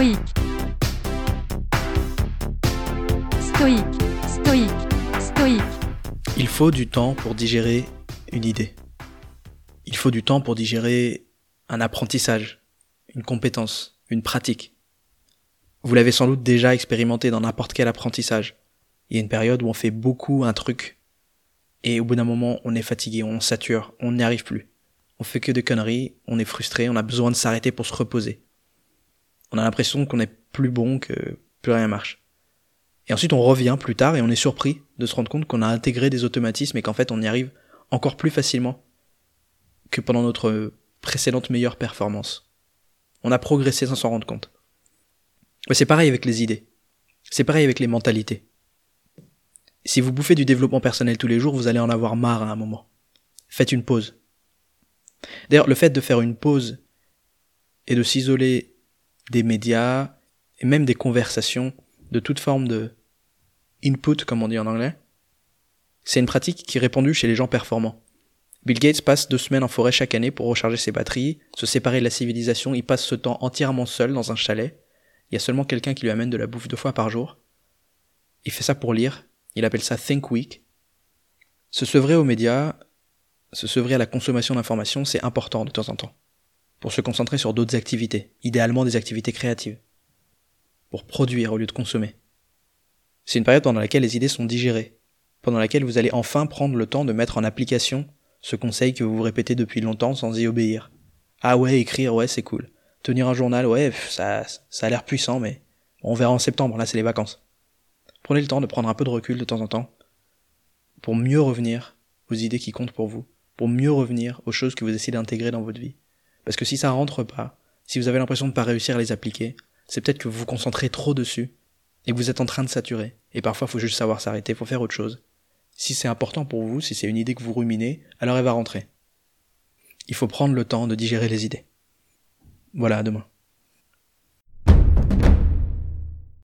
stoïque, stoïque, stoïque. Il faut du temps pour digérer une idée. Il faut du temps pour digérer un apprentissage, une compétence, une pratique. Vous l'avez sans doute déjà expérimenté dans n'importe quel apprentissage. Il y a une période où on fait beaucoup un truc, et au bout d'un moment, on est fatigué, on sature, on n'y arrive plus. On fait que des conneries, on est frustré, on a besoin de s'arrêter pour se reposer. On a l'impression qu'on est plus bon, que plus rien marche. Et ensuite, on revient plus tard et on est surpris de se rendre compte qu'on a intégré des automatismes et qu'en fait, on y arrive encore plus facilement que pendant notre précédente meilleure performance. On a progressé sans s'en rendre compte. Mais c'est pareil avec les idées. C'est pareil avec les mentalités. Si vous bouffez du développement personnel tous les jours, vous allez en avoir marre à un moment. Faites une pause. D'ailleurs, le fait de faire une pause et de s'isoler des médias et même des conversations, de toute forme de input, comme on dit en anglais, c'est une pratique qui est répandue chez les gens performants. Bill Gates passe deux semaines en forêt chaque année pour recharger ses batteries, se séparer de la civilisation, il passe ce temps entièrement seul dans un chalet, il y a seulement quelqu'un qui lui amène de la bouffe deux fois par jour. Il fait ça pour lire, il appelle ça Think Week. Se sevrer aux médias, se sevrer à la consommation d'informations, c'est important de temps en temps. Pour se concentrer sur d'autres activités, idéalement des activités créatives. Pour produire au lieu de consommer. C'est une période pendant laquelle les idées sont digérées, pendant laquelle vous allez enfin prendre le temps de mettre en application ce conseil que vous vous répétez depuis longtemps sans y obéir. Ah ouais, écrire, ouais, c'est cool. Tenir un journal, ouais, ça, ça a l'air puissant, mais on verra en septembre, là c'est les vacances. Prenez le temps de prendre un peu de recul de temps en temps pour mieux revenir aux idées qui comptent pour vous, pour mieux revenir aux choses que vous essayez d'intégrer dans votre vie. Parce que si ça rentre pas, si vous avez l'impression de ne pas réussir à les appliquer, c'est peut-être que vous vous concentrez trop dessus et que vous êtes en train de saturer. Et parfois, faut juste savoir s'arrêter, faut faire autre chose. Si c'est important pour vous, si c'est une idée que vous ruminez, alors elle va rentrer. Il faut prendre le temps de digérer les idées. Voilà, à demain.